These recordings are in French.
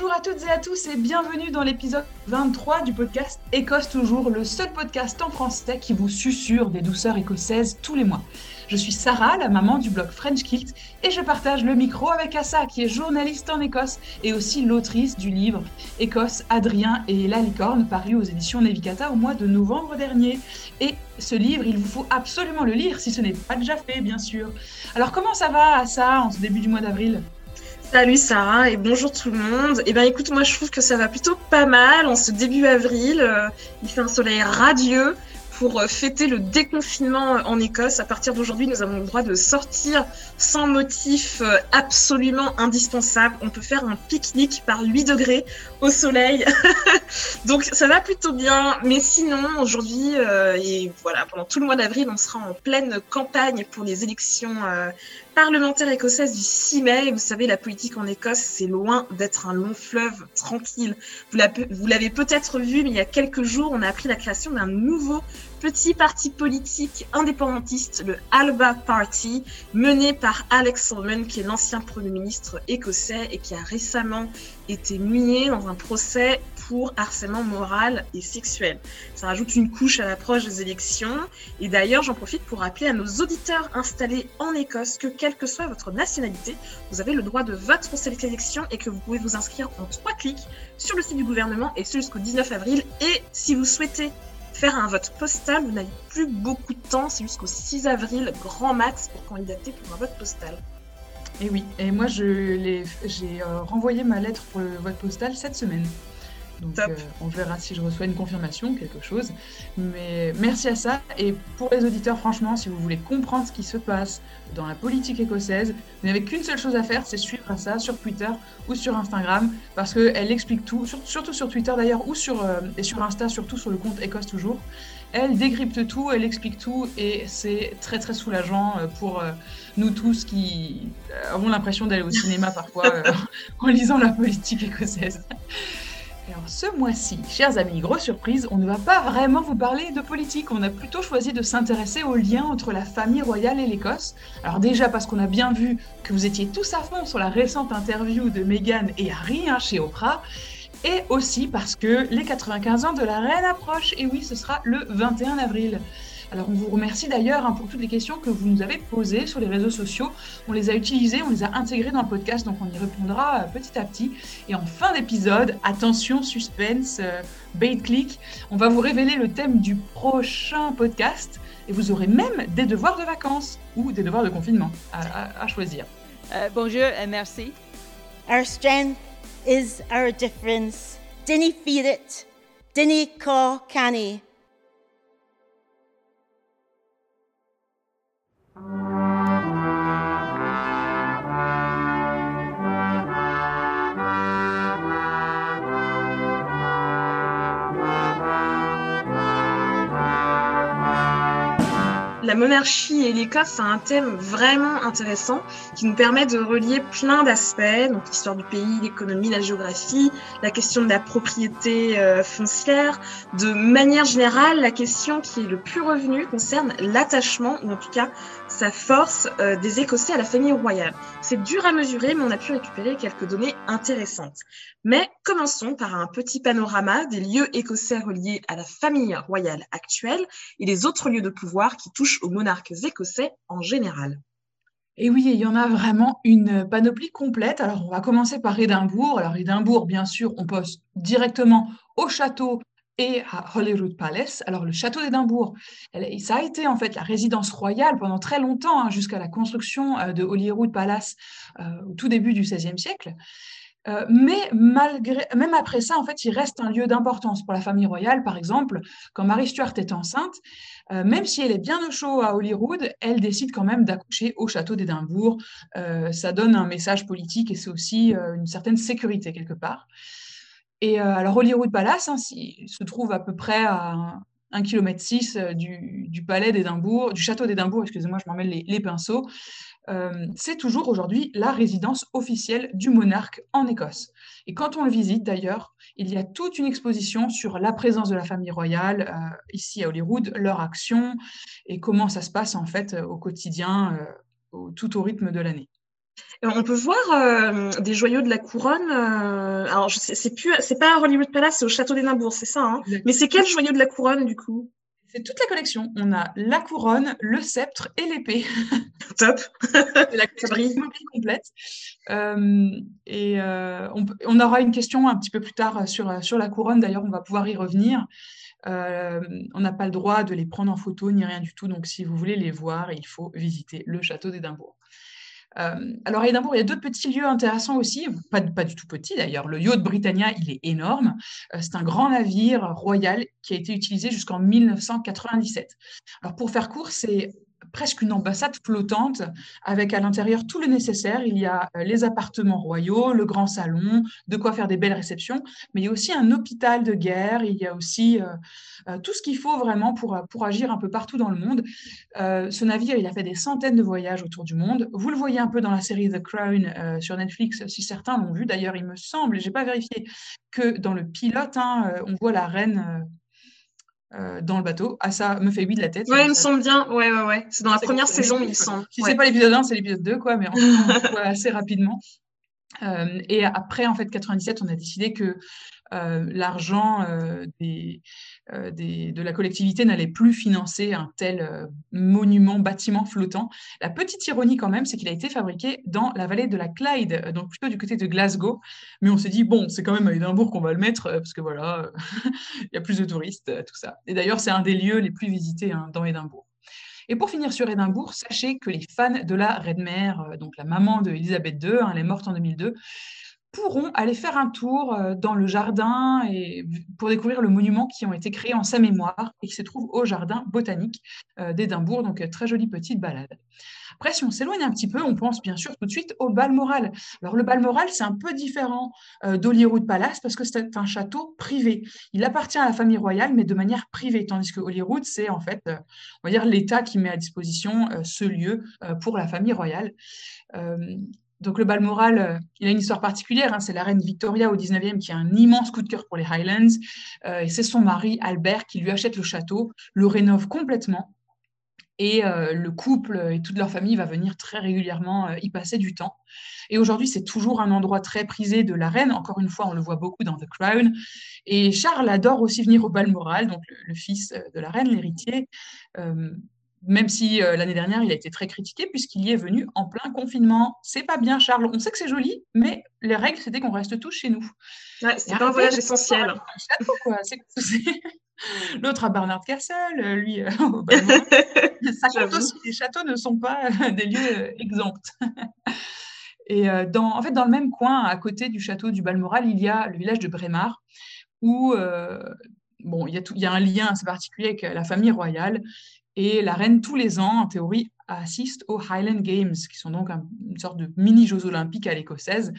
Bonjour à toutes et à tous et bienvenue dans l'épisode 23 du podcast Écosse Toujours, le seul podcast en français qui vous susurre des douceurs écossaises tous les mois. Je suis Sarah, la maman du blog French Kilt, et je partage le micro avec Assa, qui est journaliste en Écosse et aussi l'autrice du livre Écosse, Adrien et la licorne, paru aux éditions Nevicata au mois de novembre dernier. Et ce livre, il vous faut absolument le lire si ce n'est pas déjà fait, bien sûr. Alors comment ça va, Assa, en ce début du mois d'avril? Salut Sarah et bonjour tout le monde. Eh bien écoute, moi je trouve que ça va plutôt pas mal en ce début avril. Euh, il fait un soleil radieux pour euh, fêter le déconfinement en Écosse. À partir d'aujourd'hui, nous avons le droit de sortir sans motif euh, absolument indispensable. On peut faire un pique-nique par 8 degrés au soleil. Donc ça va plutôt bien. Mais sinon, aujourd'hui, euh, et voilà, pendant tout le mois d'avril, on sera en pleine campagne pour les élections parlementaires écossaises du 6 mai. Vous savez, la politique en Écosse, c'est loin d'être un long fleuve tranquille. Vous l'avez peut-être vu, mais il y a quelques jours, on a appris la création d'un nouveau petit parti politique indépendantiste, le Alba Party, mené par Alex Salmond, qui est l'ancien Premier ministre écossais et qui a récemment été mué dans un procès pour harcèlement moral et sexuel. Ça rajoute une couche à l'approche des élections. Et d'ailleurs, j'en profite pour rappeler à nos auditeurs installés en Écosse que quelle que soit votre nationalité, vous avez le droit de vote pour cette élection et que vous pouvez vous inscrire en trois clics sur le site du gouvernement et ce jusqu'au 19 avril. Et si vous souhaitez faire un vote postal, vous n'avez plus beaucoup de temps, c'est jusqu'au 6 avril, grand max, pour candidater pour un vote postal. Et oui, et moi j'ai euh, renvoyé ma lettre pour le vote postal cette semaine. Donc euh, on verra si je reçois une confirmation, quelque chose. Mais merci à ça. Et pour les auditeurs, franchement, si vous voulez comprendre ce qui se passe dans la politique écossaise, vous n'avez qu'une seule chose à faire, c'est suivre ça sur Twitter ou sur Instagram, parce qu'elle explique tout, surtout sur Twitter d'ailleurs, ou sur, euh, et sur Insta, surtout sur le compte Écosse Toujours. Elle décrypte tout, elle explique tout, et c'est très très soulageant euh, pour nous tous qui avons l'impression d'aller au cinéma parfois en lisant la politique écossaise. Alors ce mois-ci, chers amis, grosse surprise, on ne va pas vraiment vous parler de politique, on a plutôt choisi de s'intéresser au lien entre la famille royale et l'Écosse. Alors déjà parce qu'on a bien vu que vous étiez tous à fond sur la récente interview de Meghan et Harry hein, chez Oprah, et aussi parce que les 95 ans de la reine approchent, et oui, ce sera le 21 avril. Alors on vous remercie d'ailleurs hein, pour toutes les questions que vous nous avez posées sur les réseaux sociaux. On les a utilisées, on les a intégrées dans le podcast, donc on y répondra euh, petit à petit. Et en fin d'épisode, attention, suspense, euh, bait click, on va vous révéler le thème du prochain podcast et vous aurez même des devoirs de vacances ou des devoirs de confinement à, choisir. Euh, bonjour et merci. Our strength is our difference. Dinny feed it. Dinny call canny. La monarchie et l'Écosse, c'est un thème vraiment intéressant qui nous permet de relier plein d'aspects, donc l'histoire du pays, l'économie, la géographie, la question de la propriété euh, foncière. De manière générale, la question qui est le plus revenue concerne l'attachement, ou en tout cas sa force euh, des Écossais à la famille royale. C'est dur à mesurer, mais on a pu récupérer quelques données intéressantes. Mais commençons par un petit panorama des lieux écossais reliés à la famille royale actuelle et les autres lieux de pouvoir qui touchent aux monarques écossais en général. Et oui, il y en a vraiment une panoplie complète. Alors, on va commencer par Édimbourg. Alors, Édimbourg, bien sûr, on poste directement au château et à Holyrood Palace. Alors, le château d'Édimbourg, ça a été en fait la résidence royale pendant très longtemps, hein, jusqu'à la construction euh, de Holyrood Palace euh, au tout début du XVIe siècle. Euh, mais malgré, même après ça, en fait, il reste un lieu d'importance pour la famille royale. Par exemple, quand Marie Stuart est enceinte, même si elle est bien au chaud à Holyrood, elle décide quand même d'accoucher au château d'Édimbourg. Ça donne un message politique et c'est aussi une certaine sécurité quelque part. Et alors Holyrood Palace hein, se trouve à peu près à 1 km 6 du, du palais d'Édimbourg, du château d'Édimbourg, excusez-moi, je m'en mêle les pinceaux. Euh, c'est toujours aujourd'hui la résidence officielle du monarque en Écosse. Et quand on le visite d'ailleurs, il y a toute une exposition sur la présence de la famille royale euh, ici à Holyrood, leur action et comment ça se passe en fait au quotidien, euh, tout au rythme de l'année. On peut voir des joyaux de la couronne. alors, c'est plus, c'est pas à Hollywood Palace, c'est au château d'Édimbourg, c'est ça. Hein Mais c'est quel joyau de la couronne du coup? C'est toute la collection. On a la couronne, le sceptre et l'épée. Top. c'est la collection complète. Euh, et euh, on, aura une question un petit peu plus tard sur, sur la couronne. D'ailleurs, on va pouvoir y revenir. Euh, on n'a pas le droit de les prendre en photo ni rien du tout. Donc, si vous voulez les voir, il faut visiter le château d'Édimbourg. Euh, alors à Édimbourg, il y a d'autres petits lieux intéressants aussi, pas, pas du tout petits d'ailleurs. Le yacht Britannia, il est énorme. Euh, c'est un grand navire royal qui a été utilisé jusqu'en 1997. Alors pour faire court, c'est presque une ambassade flottante avec à l'intérieur tout le nécessaire. Il y a euh, les appartements royaux, le grand salon, de quoi faire des belles réceptions, mais il y a aussi un hôpital de guerre, il y a aussi euh, euh, tout ce qu'il faut vraiment pour, agir un peu partout dans le monde. ce navire, il a fait des centaines de voyages autour du monde. Vous le voyez un peu dans la série The Crown sur Netflix, si certains l'ont vu. D'ailleurs, il me semble, n'ai pas vérifié, que dans le pilote, hein, on voit la reine euh, dans le bateau. Ah, ça me fait oui de la tête. Ouais, il me semble bien. Ouais, ouais, ouais. C'est dans la première saison, il semble. Si c'est pas l'épisode 1, c'est l'épisode 2, quoi, mais on voit assez rapidement. Euh, et après, en fait, 97, on a décidé que l'argent euh, euh, de la collectivité n'allait plus financer un tel monument, bâtiment flottant. La petite ironie quand même, c'est qu'il a été fabriqué dans la vallée de la Clyde, donc plutôt du côté de Glasgow. Mais on s'est dit, bon, c'est quand même à Édimbourg qu'on va le mettre, parce que voilà, il y a plus de touristes, tout ça. Et d'ailleurs, c'est un des lieux les plus visités hein, dans Édimbourg. Et pour finir sur Édimbourg, sachez que les fans de la reine mère, donc la maman de Elisabeth II, hein, elle est morte en 2002, pourront aller faire un tour euh, dans le jardin et pour découvrir le monument qui ont été créés en sa mémoire et qui se trouve au jardin botanique euh, d'Édimbourg. Donc, euh, très jolie petite balade. Après, si on s'éloigne un petit peu, on pense bien sûr tout de suite au Balmoral. Alors, le Balmoral, c'est un peu différent d'Holyrood Palace parce que c'est un château privé. Il appartient à la famille royale, mais de manière privée, tandis que Holyrood, c'est en fait, on va dire, l'État qui met à disposition ce lieu pour la famille royale. Donc le Balmoral, euh, il a une histoire particulière. Hein. c'est la reine Victoria au 19e qui a un immense coup de cœur pour les Highlands. Euh, et c'est son mari Albert qui lui achète le château, le rénove complètement. Et euh, le couple et toute leur famille va venir très régulièrement y passer du temps. Et aujourd'hui, c'est toujours un endroit très prisé de la reine. Encore une fois, on le voit beaucoup dans The Crown. Et Charles adore aussi venir au Balmoral, donc le, fils de la reine, l'héritier même si euh, l'année dernière, il a été très critiqué puisqu'il y est venu en plein confinement. C'est pas bien, Charles. On sait que c'est joli, mais les règles, c'était qu'on reste tous chez nous. Ouais, c'est un voyage essentiel. L'autre à Barnard Castle, euh, lui, euh, Les châteaux ne sont pas des lieux exempts. Et dans, en fait, dans le même coin, à côté du château du Balmoral, il y a le village de Brémar, où bon, il y, a il y a un lien assez particulier avec la famille royale. Et la reine, tous les ans, en théorie, assiste aux Highland Games, qui sont donc une sorte de mini-Jeux olympiques à l'écossaise.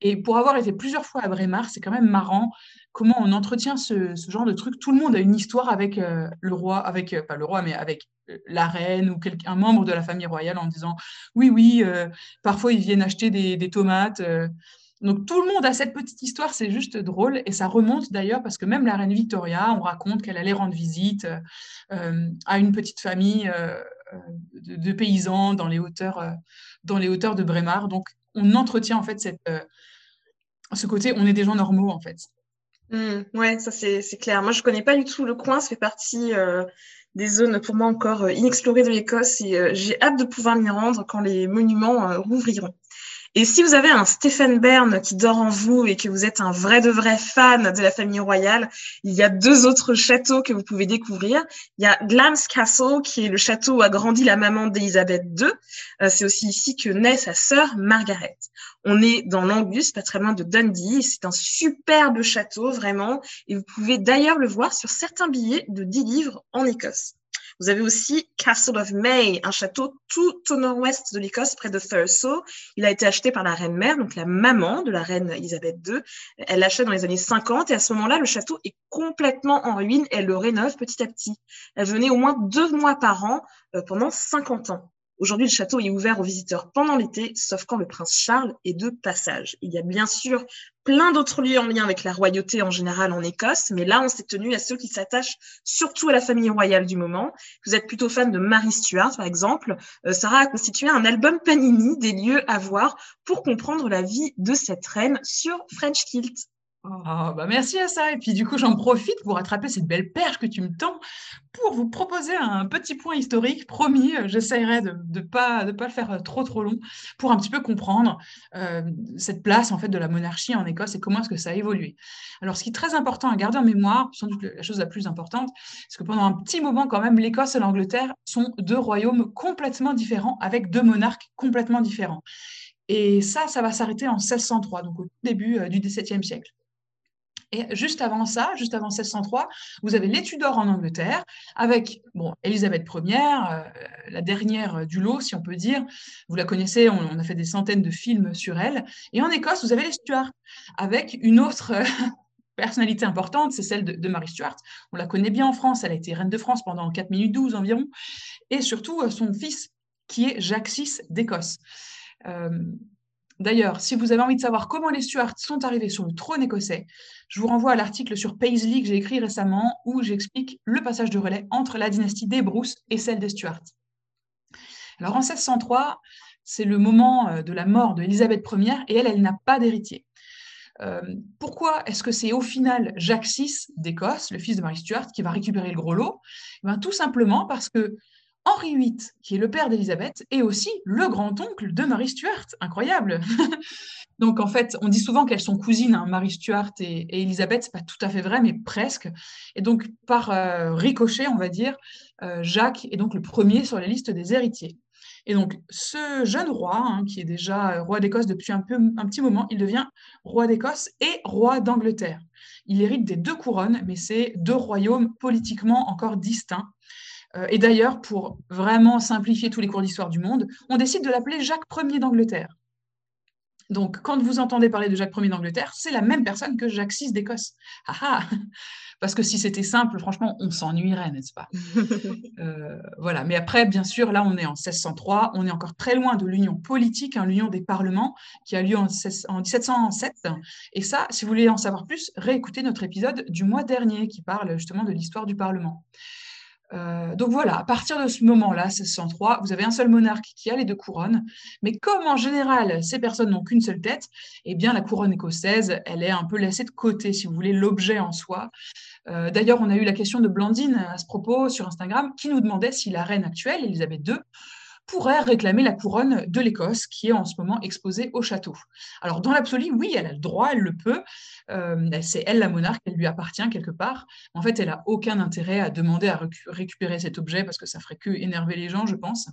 Et pour avoir été plusieurs fois à Brémar, c'est quand même marrant comment on entretient ce, genre de truc. Tout le monde a une histoire avec euh, le roi, avec, euh, pas le roi, mais avec euh, la reine ou un membre de la famille royale en disant oui, oui, parfois ils viennent acheter des tomates. Donc tout le monde a cette petite histoire, c'est juste drôle et ça remonte d'ailleurs parce que même la reine Victoria, on raconte qu'elle allait rendre visite euh, à une petite famille euh, de, paysans dans les hauteurs, euh, dans les hauteurs de Brémar. Donc on entretient en fait ce côté, on est des gens normaux en fait. Mmh, ouais, ça c'est clair. Moi je connais pas du tout le coin, ça fait partie des zones pour moi encore inexplorées de l'Écosse et j'ai hâte de pouvoir m'y rendre quand les monuments rouvriront. Et si vous avez un Stephen Bern qui dort en vous et que vous êtes un vrai de vrai fan de la famille royale, il y a deux autres châteaux que vous pouvez découvrir. Il y a Glams Castle, qui est le château où a grandi la maman d'Elisabeth II. Euh, c'est aussi ici que naît sa sœur Margaret. On est dans l'Angus, pas très loin de Dundee. C'est un superbe château, vraiment. Et vous pouvez d'ailleurs le voir sur certains billets de 10 livres en Écosse. Vous avez aussi Castle of May, un château tout au nord-ouest de l'Écosse, près de Thurso. Il a été acheté par la reine mère, donc la maman de la reine Elisabeth II. Elle l'achète dans les années 50 et à ce moment-là, le château est complètement en ruine elle le rénove petit à petit. Elle venait au moins deux mois par an euh, pendant 50 ans. Aujourd'hui, le château est ouvert aux visiteurs pendant l'été, sauf quand le prince Charles est de passage. Il y a bien sûr plein d'autres lieux en lien avec la royauté en général en Écosse, mais là, on s'est tenu à ceux qui s'attachent surtout à la famille royale du moment. Vous êtes plutôt fan de Mary Stuart, par exemple. Euh, Sarah a constitué un album Panini des lieux à voir pour comprendre la vie de cette reine sur French Kilt. Oh, bah merci à ça. Et puis du coup, j'en profite pour attraper cette belle perche que tu me tends pour vous proposer un petit point historique. Promis, euh, j'essaierai de ne pas le faire euh, trop trop long pour un petit peu comprendre euh, cette place en fait de la monarchie en Écosse et comment est-ce que ça a évolué. Alors, ce qui est très important à garder en mémoire, sans doute la chose la plus importante, c'est que pendant un petit moment quand même, l'Écosse et l'Angleterre sont deux royaumes complètement différents avec deux monarques complètement différents. Et ça, ça va s'arrêter en 1603, donc au début du XVIIe siècle. Et juste avant ça, juste avant 1603, vous avez les Tudors en Angleterre, avec bon, Élisabeth Ier, euh, la dernière du lot, si on peut dire. Vous la connaissez, on, a fait des centaines de films sur elle. Et en Écosse, vous avez les Stuarts, avec une autre personnalité importante, c'est celle de, Marie Stuart. On la connaît bien en France, elle a été reine de France pendant 4 minutes 12 environ. Et surtout, euh, son fils, qui est Jacques VI d'Écosse. D'ailleurs, si vous avez envie de savoir comment les Stuarts sont arrivés sur le trône écossais, je vous renvoie à l'article sur Paisley que j'ai écrit récemment où j'explique le passage de relais entre la dynastie des Bruce et celle des Stuarts. Alors en 1603, c'est le moment euh, de la mort d'Élisabeth Ier et elle, elle n'a pas d'héritier. Euh, pourquoi est-ce que c'est au final Jacques VI d'Écosse, le fils de Marie Stuart, qui va récupérer le gros lot? Eh Tout simplement parce que Henri VIII, qui est le père d'Élisabeth, est aussi le grand-oncle de Marie Stuart. Incroyable Donc en fait, on dit souvent qu'elles sont cousines, hein, Marie Stuart et, et Élisabeth, c'est pas tout à fait vrai, mais presque. Et donc par euh, ricochet, on va dire, euh, Jacques est donc le premier sur la liste des héritiers. Et donc ce jeune roi, hein, qui est déjà roi d'Écosse depuis un, peu, un petit moment, il devient roi d'Écosse et roi d'Angleterre. Il hérite des deux couronnes, mais c'est deux royaumes politiquement encore distincts. Euh, et d'ailleurs, pour vraiment simplifier tous les cours d'histoire du monde, on décide de l'appeler Jacques Ier d'Angleterre. Donc, quand vous entendez parler de Jacques Ier d'Angleterre, c'est la même personne que Jacques VI d'Écosse. Ah, ah Parce que si c'était simple, franchement, on s'ennuierait, n'est-ce pas? Euh, Voilà. Mais après, bien sûr, là, on est en 1603, on est encore très loin de l'union politique, hein, l'union des parlements, qui a lieu en, en 1707. Et ça, si vous voulez en savoir plus, réécoutez notre épisode du mois dernier qui parle justement de l'histoire du Parlement. Euh, donc voilà, à partir de ce moment-là, 1603, vous avez un seul monarque qui a les deux couronnes, mais comme en général ces personnes n'ont qu'une seule tête, eh bien la couronne écossaise, elle est un peu laissée de côté, si vous voulez, l'objet en soi. Euh, d'ailleurs, on a eu la question de Blandine à ce propos sur Instagram, qui nous demandait si la reine actuelle, Elisabeth II, pourrait réclamer la couronne de l'Écosse qui est en ce moment exposée au château. Alors dans l'absolu, oui, elle a le droit, elle le peut. Euh, c'est elle la monarque, elle lui appartient quelque part. En fait, elle n'a aucun intérêt à demander à récupérer cet objet parce que ça ferait que énerver les gens, je pense.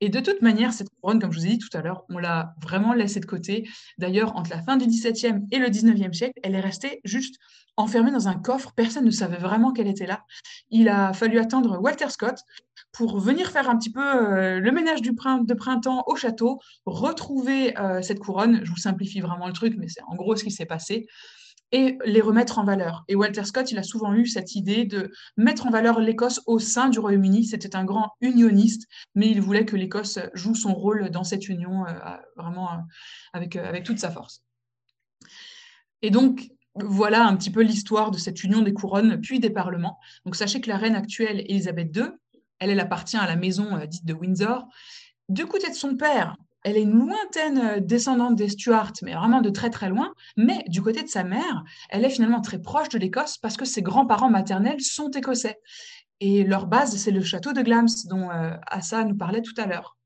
Et de toute manière, cette couronne, comme je vous ai dit tout à l'heure, on l'a vraiment laissée de côté. D'ailleurs, entre la fin du XVIIe et le XIXe siècle, elle est restée juste enfermée dans un coffre. Personne ne savait vraiment qu'elle était là. Il a fallu attendre Walter Scott pour venir faire un petit peu euh, le ménage du de printemps au château, retrouver euh, cette couronne. Je vous simplifie vraiment le truc, mais c'est en gros ce qui s'est passé et les remettre en valeur. Et Walter Scott, il a souvent eu cette idée de mettre en valeur l'Écosse au sein du Royaume-Uni. C'était un grand unioniste, mais il voulait que l'Écosse joue son rôle dans cette union euh, vraiment euh, avec, euh, avec toute sa force. Et donc, voilà un petit peu l'histoire de cette union des couronnes, puis des parlements. Donc, sachez que la reine actuelle, Elisabeth II, elle, elle appartient à la maison dite de Windsor. Du côté de son père, elle est une lointaine euh, descendante des Stuarts, mais vraiment de très très loin. Mais du côté de sa mère, elle est finalement très proche de l'Écosse parce que ses grands-parents maternels sont écossais. Et leur base, c'est le château de Glams, dont euh, nous parlait tout à l'heure.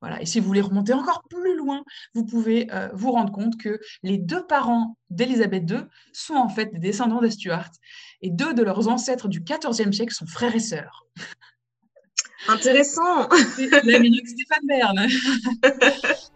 Voilà. Et si vous voulez remonter encore plus loin, vous pouvez euh, vous rendre compte que les deux parents d'Élisabeth II sont en fait des descendants des Stuarts. Et deux de leurs ancêtres du XIVe siècle sont frères et sœurs. Intéressant. La minute Stéphane Bern.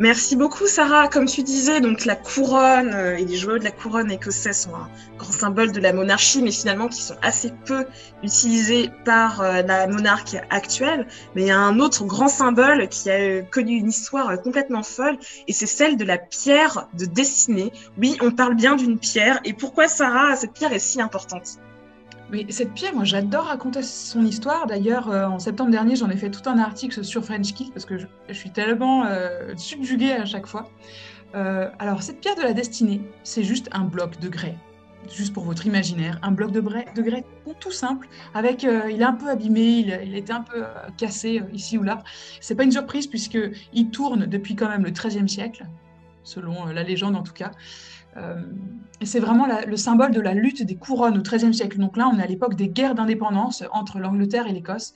Merci beaucoup Sarah. Comme tu disais, donc la couronne euh, et les joyaux de la couronne écossais sont un grand symbole de la monarchie, mais finalement qui sont assez peu utilisés par euh, la monarque actuelle. Mais il y a un autre grand symbole qui a euh, connu une histoire complètement folle, et c'est celle de la pierre de destinée. Oui, on parle bien d'une pierre. Et pourquoi Sarah, cette pierre est si importante? Oui, cette pierre, moi j'adore raconter son histoire. D'ailleurs, euh, en septembre dernier, j'en ai fait tout un article sur French Kill parce que je, suis tellement euh, subjuguée à chaque fois. Euh, alors, cette pierre de la destinée, c'est juste un bloc de grès. Juste pour votre imaginaire, un bloc de, grès, de grès tout simple, avec il est un peu abîmé, il, il était un peu cassé ici ou là. C'est pas une surprise puisque il tourne depuis quand même le XIIIe siècle, selon la légende en tout cas. Euh, c'est vraiment le symbole de la lutte des couronnes au XIIIe siècle. Donc là, on est à l'époque des guerres d'indépendance entre l'Angleterre et l'Écosse.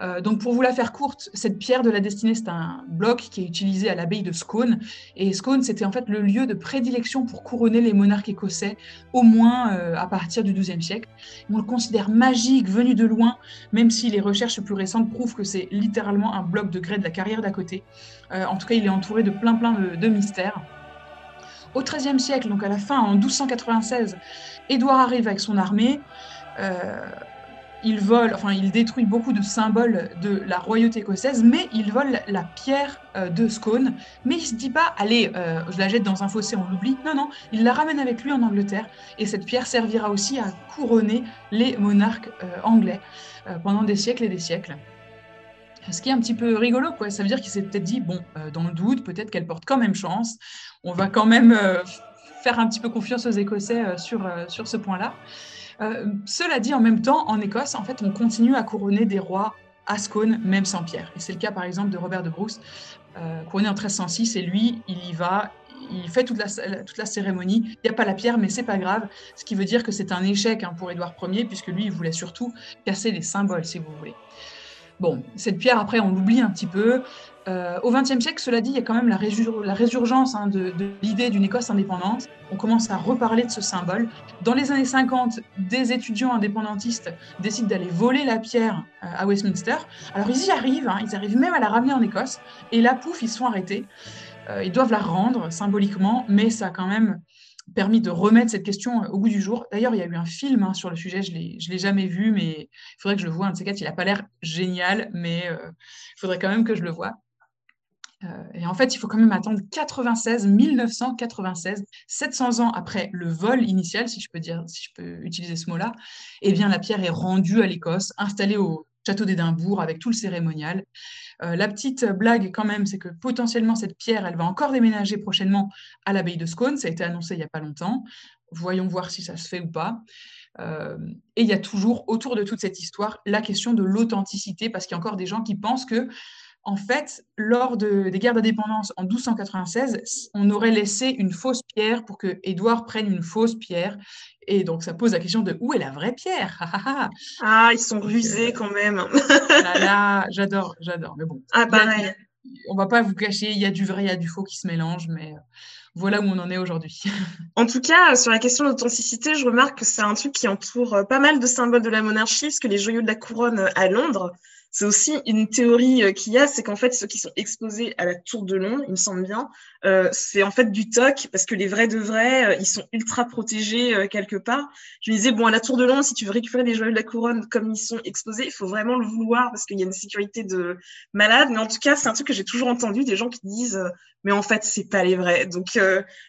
Euh, donc pour vous la faire courte, cette pierre de la destinée, c'est un bloc qui est utilisé à l'abbaye de Scone. Et Scone, c'était en fait le lieu de prédilection pour couronner les monarques écossais, au moins euh, à partir du XIIe siècle. On le considère magique, venu de loin, même si les recherches plus récentes prouvent que c'est littéralement un bloc de grès de la carrière d'à côté. en tout cas, il est entouré de plein plein de mystères. Au XIIIe siècle, donc à la fin, en 1296, Édouard arrive avec son armée. Euh, il vole, enfin, il détruit beaucoup de symboles de la royauté écossaise, mais il vole la pierre euh, de Scone. Mais il se dit pas, allez, euh, je la jette dans un fossé, on l'oublie. Non, non, il la ramène avec lui en Angleterre, et cette pierre servira aussi à couronner les monarques anglais pendant des siècles et des siècles. Ce qui est un petit peu rigolo, quoi. Ça veut dire qu'il s'est peut-être dit, bon, dans le doute, peut-être qu'elle porte quand même chance on va quand même euh, faire un petit peu confiance aux Écossais euh, sur, euh, sur ce point-là. cela dit, en même temps, en Écosse, en fait, on continue à couronner des rois à Scone, même sans pierre. Et c'est le cas, par exemple, de Robert de Bruce, couronné en 1306, et lui, il y va, il fait toute la, toute la cérémonie. Il n'y a pas la pierre, mais c'est pas grave. Ce qui veut dire que c'est un échec hein, pour Édouard Ier, puisque lui, il voulait surtout casser les symboles, si vous voulez. Bon, cette pierre, après, on l'oublie un petit peu. Euh, au XXe siècle, cela dit, il y a quand même la, résurgence hein, de, l'idée d'une Écosse indépendante. On commence à reparler de ce symbole. Dans les années 50, des étudiants indépendantistes décident d'aller voler la pierre euh, à Westminster. Alors ils y arrivent, hein, ils arrivent même à la ramener en Écosse, et là, pouf, ils sont arrêtés. Euh, ils doivent la rendre symboliquement, mais ça a quand même permis de remettre cette question au goût du jour. D'ailleurs, il y a eu un film hein, sur le sujet, je ne l'ai jamais vu, mais il faudrait que je le voie. Un de ces quatre, il n'a pas l'air génial, mais il faudrait quand même que je le voie. Euh, et en fait, il faut quand même attendre 96, 1996, 700 ans après le vol initial, si je peux dire, si je peux utiliser ce mot-là. Eh bien, la pierre est rendue à l'Écosse, installée au château d'Édimbourg avec tout le cérémonial. Euh, la petite blague quand même, c'est que potentiellement cette pierre, elle va encore déménager prochainement à l'abbaye de Scone. Ça a été annoncé il n'y a pas longtemps. Voyons voir si ça se fait ou pas. Euh, et il y a toujours autour de toute cette histoire la question de l'authenticité, parce qu'il y a encore des gens qui pensent que en fait, lors des guerres d'indépendance en 1296, on aurait laissé une fausse pierre pour que Édouard prenne une fausse pierre. Et donc, ça pose la question de où est la vraie pierre? Ah, ils sont rusés euh, quand même. là, j'adore, j'adore. Mais bon. Ah, pareil. on va pas vous cacher, il y a du vrai, il y a du faux qui se mélangent, mais euh, voilà où on en est aujourd'hui. en tout cas, sur la question de l'authenticité, je remarque que c'est un truc qui entoure euh, pas mal de symboles de la monarchie, parce que les joyaux de la couronne à Londres, c'est aussi une théorie euh, qu'il y a, c'est qu'en fait, ceux qui sont exposés à la tour de Londres, il me semble bien, euh, c'est en fait du toc, parce que les vrais de vrais, euh, ils sont ultra protégés quelque part. Je me disais, bon, à la tour de Londres, si tu veux récupérer les joyaux de la couronne comme ils sont exposés, il faut vraiment le vouloir, parce qu'il y a une sécurité de malade. Mais en tout cas, c'est un truc que j'ai toujours entendu, des gens qui disent, mais en fait, c'est pas les vrais. Donc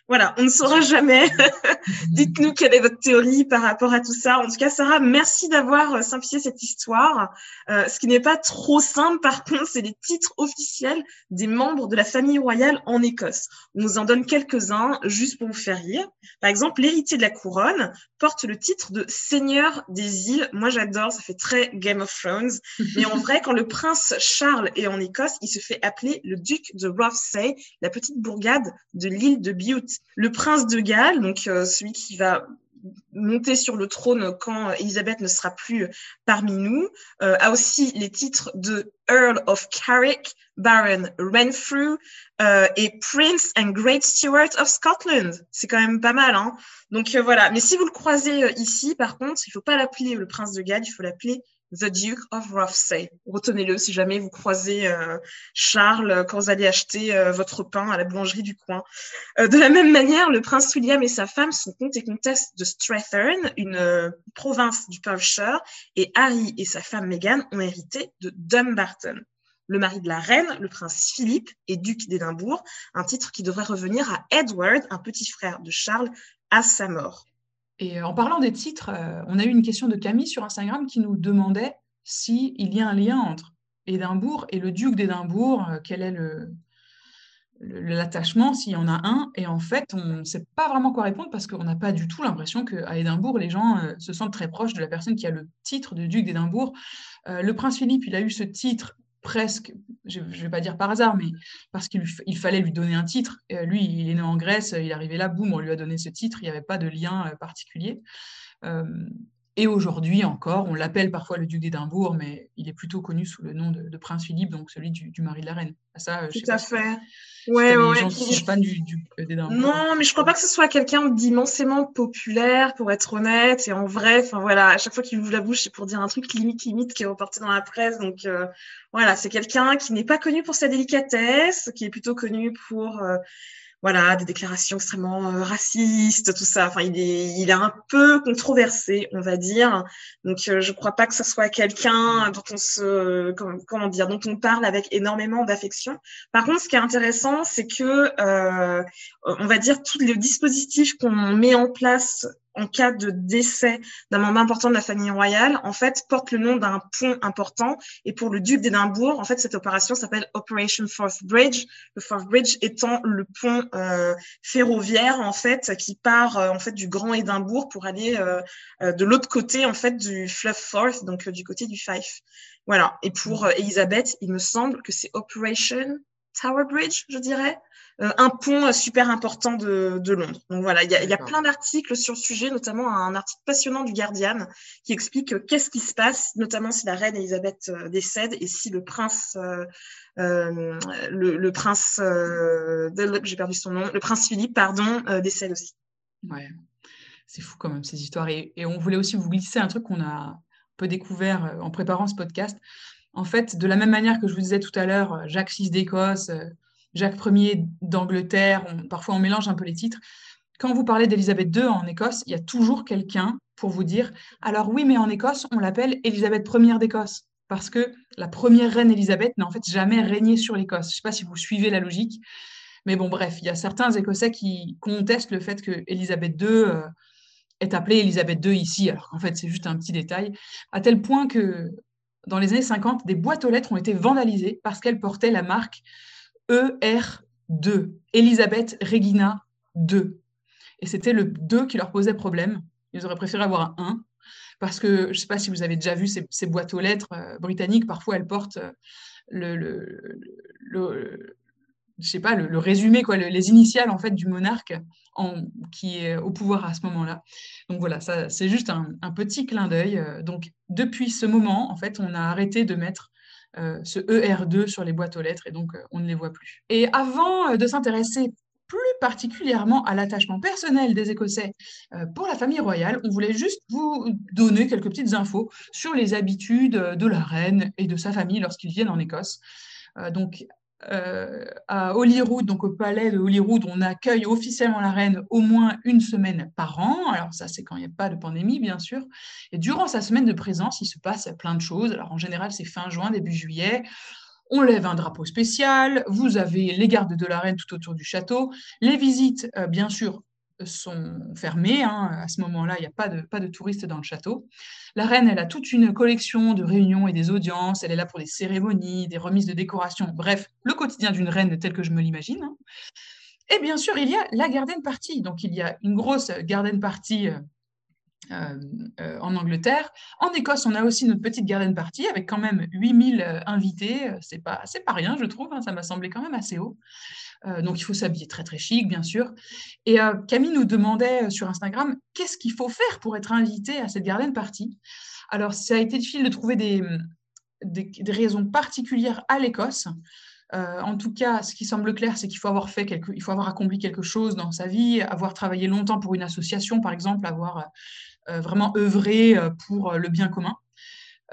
voilà, on ne saura jamais. Dites-nous quelle est votre théorie par rapport à tout ça. En tout cas, Sarah, merci d'avoir simplifié cette histoire. ce qui n'est pas trop simple, par contre, c'est les titres officiels des membres de la famille royale en Écosse. On nous en donne quelques-uns juste pour vous faire rire. Par exemple, l'héritier de la couronne porte le titre de seigneur des îles. Moi, j'adore, ça fait très Game of Thrones. Mais en vrai, quand le prince Charles est en Écosse, il se fait appeler le duc de Rothesay, la petite bourgade de l'île de Bute. Le prince de Galles, donc euh, celui qui va monter sur le trône quand Elisabeth ne sera plus parmi nous, euh, a aussi les titres de Earl of Carrick, Baron Renfrew euh, et Prince and Great Steward of Scotland. C'est quand même pas mal, hein Donc euh, voilà. Mais si vous le croisez ici, par contre, il faut pas l'appeler le prince de Galles, il faut l'appeler The Duke of Rothsay. Retenez-le si jamais vous croisez euh, Charles quand vous allez acheter euh, votre pain à la boulangerie du coin. Euh, de la même manière, le prince William et sa femme sont comtes et comtesses de Strathern, une province du Perthshire, et Harry et sa femme Meghan ont hérité de Dumbarton. Le mari de la reine, le prince Philippe, est duc d'Édimbourg, un titre qui devrait revenir à Edward, un petit frère de Charles, à sa mort. Et en parlant des titres, euh, on a eu une question de Camille sur Instagram qui nous demandait s'il y a un lien entre Édimbourg et le duc d'Édimbourg, euh, quel est l'attachement, s'il y en a un. Et en fait, on ne sait pas vraiment quoi répondre parce qu'on n'a pas du tout l'impression qu'à Édimbourg, les gens euh, se sentent très proches de la personne qui a le titre de duc d'Édimbourg. le prince Philippe, il a eu ce titre presque, je ne vais pas dire par hasard, mais parce qu'il il fallait lui donner un titre. lui, il est né en Grèce, il est arrivé là, boum, on lui a donné ce titre, il n'y avait pas de lien euh, particulier. Euh, et aujourd'hui encore, on l'appelle parfois le duc d'Édimbourg, mais il est plutôt connu sous le nom de, prince Philippe, donc celui du, mari de la reine. Ça, euh, Tout à fait. Ouais, ouais. Gens qui sont du, du Non, mais je crois pas que ce soit quelqu'un d'immensément populaire, pour être honnête. Et en vrai, enfin voilà, à chaque fois qu'il ouvre la bouche, c'est pour dire un truc limite, limite, qui est reporté dans la presse. Donc voilà, c'est quelqu'un qui n'est pas connu pour sa délicatesse, qui est plutôt connu pour voilà, des déclarations extrêmement euh, racistes, tout ça. Enfin, il est, il est un peu controversé, on va dire. Donc, euh, je crois pas que ce soit quelqu'un dont on se, comment, dire, dont on parle avec énormément d'affection. Par contre, ce qui est intéressant, c'est que, euh, on va dire, tous les dispositifs qu'on met en place en cas de décès d'un membre important de la famille royale, en fait, porte le nom d'un pont important. Et pour le duc d'Édimbourg, en fait, cette opération s'appelle Operation Forth Bridge. Le Forth Bridge étant le pont euh, ferroviaire, en fait, qui part euh, en fait du Grand Édimbourg pour aller euh, de l'autre côté, en fait, du fleuve Forth, donc du côté du Fife. Voilà. Et pour Elisabeth, il me semble que c'est Operation Tower Bridge, je dirais. Euh, un pont super important de, Londres. Donc voilà, il y a, plein d'articles sur le sujet, notamment un article passionnant du Guardian qui explique euh, qu'est-ce qui se passe, notamment si la reine Elisabeth euh, décède et si le prince, le, prince, j'ai perdu son nom, le prince Philippe, pardon, décède aussi. Ouais, c'est fou quand même ces histoires. Et, et, on voulait aussi vous glisser un truc qu'on a un peu découvert en préparant ce podcast. En fait, de la même manière que je vous disais tout à l'heure, Jacques VI d'Écosse, Jacques Ier d'Angleterre, parfois on mélange un peu les titres. Quand vous parlez d'Élisabeth II en Écosse, il y a toujours quelqu'un pour vous dire alors oui, mais en Écosse, on l'appelle Élisabeth Ier d'Écosse parce que la première reine Élisabeth n'a en fait jamais régné sur l'Écosse. Je ne sais pas si vous suivez la logique, mais bon, bref, il y a certains Écossais qui contestent le fait que Élisabeth II euh, est appelée Élisabeth II ici, alors qu'en fait c'est juste un petit détail, à tel point que dans les années 50, des boîtes aux lettres ont été vandalisées parce qu'elles portaient la marque ER2, Elisabeth Regina 2. Et c'était le 2 qui leur posait problème. Ils auraient préféré avoir un 1, parce que je ne sais pas si vous avez déjà vu ces, boîtes aux lettres euh, britanniques, parfois elles portent euh, le, le, je sais pas, le, résumé, quoi, les initiales en fait du monarque qui est au pouvoir à ce moment-là. Donc voilà, ça c'est juste un, petit clin d'œil. Donc depuis ce moment, en fait, on a arrêté de mettre euh, ce ER2 sur les boîtes aux lettres et donc euh, on ne les voit plus. Et avant euh, de s'intéresser plus particulièrement à l'attachement personnel des Écossais pour la famille royale, on voulait juste vous donner quelques petites infos sur les habitudes de la reine et de sa famille lorsqu'ils viennent en Écosse. donc, euh, à Holyrood, donc au palais de Holyrood, on accueille officiellement la reine au moins une semaine par an. Alors ça, c'est quand il n'y a pas de pandémie, bien sûr. Et durant sa semaine de présence, il se passe plein de choses. Alors en général, c'est fin juin, début juillet. On lève un drapeau spécial. Vous avez les gardes de la reine tout autour du château. Les visites, euh, bien sûr, sont fermées. Hein. À ce moment-là, il n'y a pas de, pas de touristes dans le château. La reine, elle a toute une collection de réunions et des audiences. Elle est là pour des cérémonies, des remises de décoration. Bref, le quotidien d'une reine tel que je me l'imagine. Hein. Et bien sûr, il y a la garden party. Donc, il y a une grosse garden party euh, euh, euh, en Angleterre. En Écosse, on a aussi notre petite garden party avec quand même 8000 invités. C'est pas, pas rien, je trouve. Hein. ça m'a semblé quand même assez haut. Euh, donc il faut s'habiller très très chic, bien sûr. Et euh, Camille nous demandait euh, sur Instagram qu'est-ce qu'il faut faire pour être invité à cette garden party? Alors ça a été difficile de trouver des, des, raisons particulières à l'Écosse. en tout cas, ce qui semble clair, c'est qu'il faut avoir fait quelque, il faut avoir accompli quelque chose dans sa vie, avoir travaillé longtemps pour une association, par exemple, avoir vraiment œuvré pour le bien commun.